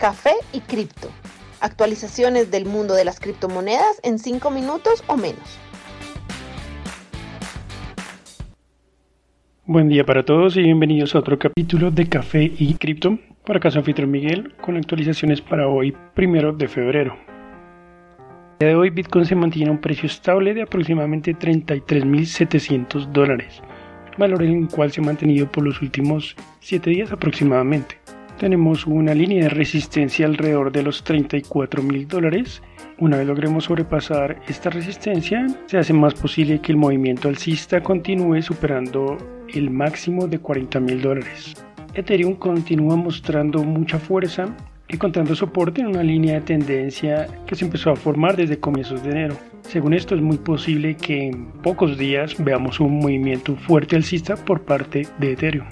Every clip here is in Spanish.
Café y Cripto. Actualizaciones del mundo de las criptomonedas en 5 minutos o menos. Buen día para todos y bienvenidos a otro capítulo de Café y Cripto. Por acá Anfitrión Miguel con actualizaciones para hoy, primero de febrero. El día de hoy Bitcoin se mantiene a un precio estable de aproximadamente 33.700 dólares, valor en el cual se ha mantenido por los últimos 7 días aproximadamente tenemos una línea de resistencia alrededor de los 34 mil dólares. Una vez logremos sobrepasar esta resistencia, se hace más posible que el movimiento alcista continúe superando el máximo de 40 mil dólares. Ethereum continúa mostrando mucha fuerza, encontrando soporte en una línea de tendencia que se empezó a formar desde comienzos de enero. Según esto, es muy posible que en pocos días veamos un movimiento fuerte alcista por parte de Ethereum.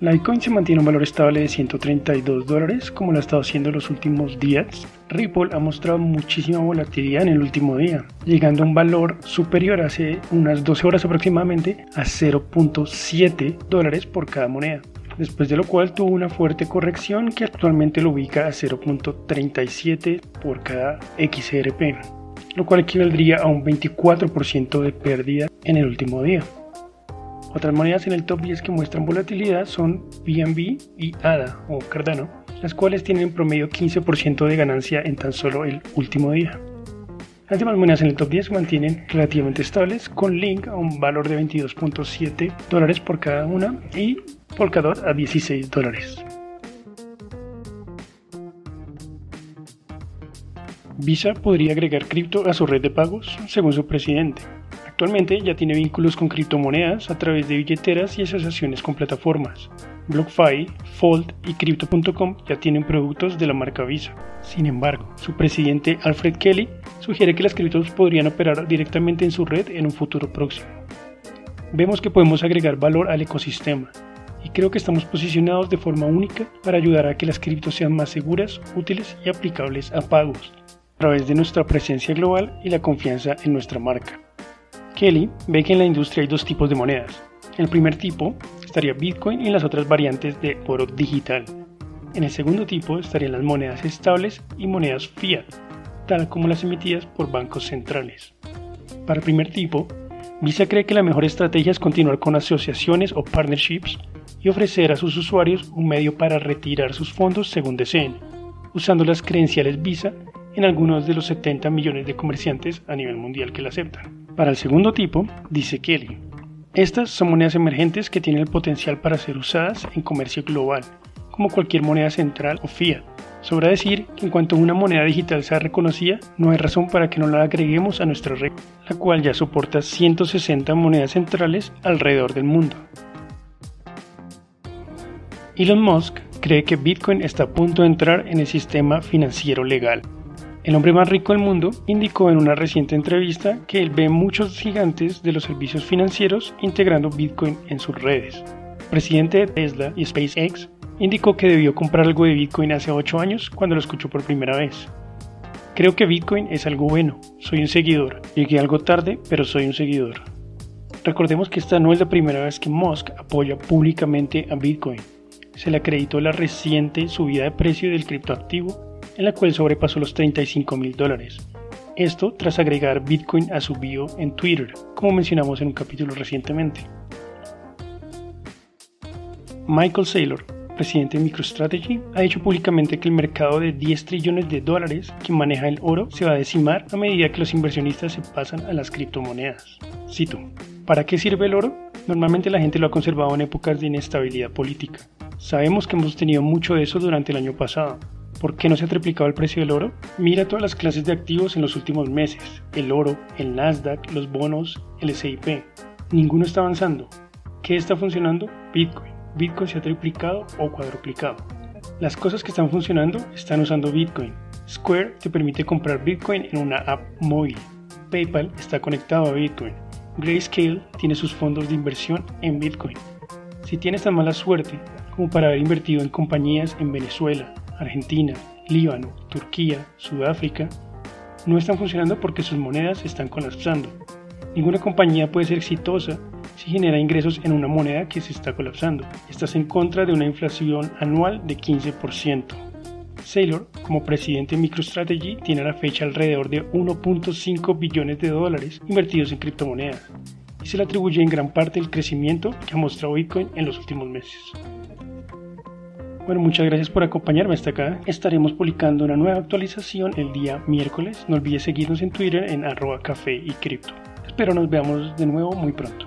Litecoin se mantiene un valor estable de 132 dólares como lo ha estado haciendo los últimos días. Ripple ha mostrado muchísima volatilidad en el último día, llegando a un valor superior hace unas 12 horas aproximadamente a 0.7 dólares por cada moneda. Después de lo cual tuvo una fuerte corrección que actualmente lo ubica a 0.37 por cada XRP, lo cual equivaldría a un 24% de pérdida en el último día. Otras monedas en el top 10 que muestran volatilidad son BNB y ADA o Cardano, las cuales tienen en promedio 15% de ganancia en tan solo el último día. Las demás monedas en el top 10 se mantienen relativamente estables, con Link a un valor de 22.7 dólares por cada una y Polkadot a 16 dólares. Visa podría agregar cripto a su red de pagos, según su presidente. Actualmente ya tiene vínculos con criptomonedas a través de billeteras y asociaciones con plataformas. BlockFi, Fold y Crypto.com ya tienen productos de la marca Visa. Sin embargo, su presidente Alfred Kelly sugiere que las criptos podrían operar directamente en su red en un futuro próximo. Vemos que podemos agregar valor al ecosistema y creo que estamos posicionados de forma única para ayudar a que las criptos sean más seguras, útiles y aplicables a pagos, a través de nuestra presencia global y la confianza en nuestra marca. Kelly ve que en la industria hay dos tipos de monedas. El primer tipo estaría Bitcoin y las otras variantes de oro digital. En el segundo tipo estarían las monedas estables y monedas fiat, tal como las emitidas por bancos centrales. Para el primer tipo, Visa cree que la mejor estrategia es continuar con asociaciones o partnerships y ofrecer a sus usuarios un medio para retirar sus fondos según deseen, usando las credenciales Visa en algunos de los 70 millones de comerciantes a nivel mundial que la aceptan. Para el segundo tipo, dice Kelly, estas son monedas emergentes que tienen el potencial para ser usadas en comercio global, como cualquier moneda central o fiat. Sobra decir que en cuanto una moneda digital sea reconocida, no hay razón para que no la agreguemos a nuestra red, la cual ya soporta 160 monedas centrales alrededor del mundo. Elon Musk cree que Bitcoin está a punto de entrar en el sistema financiero legal. El hombre más rico del mundo indicó en una reciente entrevista que él ve muchos gigantes de los servicios financieros integrando Bitcoin en sus redes. El presidente de Tesla y SpaceX indicó que debió comprar algo de Bitcoin hace 8 años cuando lo escuchó por primera vez. Creo que Bitcoin es algo bueno, soy un seguidor. Llegué algo tarde, pero soy un seguidor. Recordemos que esta no es la primera vez que Musk apoya públicamente a Bitcoin. Se le acreditó la reciente subida de precio del criptoactivo en la cual sobrepasó los 35 mil dólares. Esto tras agregar Bitcoin a su bio en Twitter, como mencionamos en un capítulo recientemente. Michael Saylor, presidente de MicroStrategy, ha dicho públicamente que el mercado de 10 trillones de dólares que maneja el oro se va a decimar a medida que los inversionistas se pasan a las criptomonedas. Cito, ¿para qué sirve el oro? Normalmente la gente lo ha conservado en épocas de inestabilidad política. Sabemos que hemos tenido mucho de eso durante el año pasado, ¿Por qué no se ha triplicado el precio del oro? Mira todas las clases de activos en los últimos meses. El oro, el Nasdaq, los bonos, el SIP. Ninguno está avanzando. ¿Qué está funcionando? Bitcoin. Bitcoin se ha triplicado o cuadruplicado. Las cosas que están funcionando están usando Bitcoin. Square te permite comprar Bitcoin en una app móvil. PayPal está conectado a Bitcoin. Grayscale tiene sus fondos de inversión en Bitcoin. Si tienes tan mala suerte como para haber invertido en compañías en Venezuela, Argentina, Líbano, Turquía, Sudáfrica, no están funcionando porque sus monedas están colapsando. Ninguna compañía puede ser exitosa si genera ingresos en una moneda que se está colapsando. Estás en contra de una inflación anual de 15%. Saylor, como presidente de MicroStrategy, tiene a la fecha alrededor de 1.5 billones de dólares invertidos en criptomonedas y se le atribuye en gran parte el crecimiento que ha mostrado Bitcoin en los últimos meses. Bueno, muchas gracias por acompañarme hasta acá. Estaremos publicando una nueva actualización el día miércoles. No olvides seguirnos en Twitter en arroba café y cripto. Espero nos veamos de nuevo muy pronto.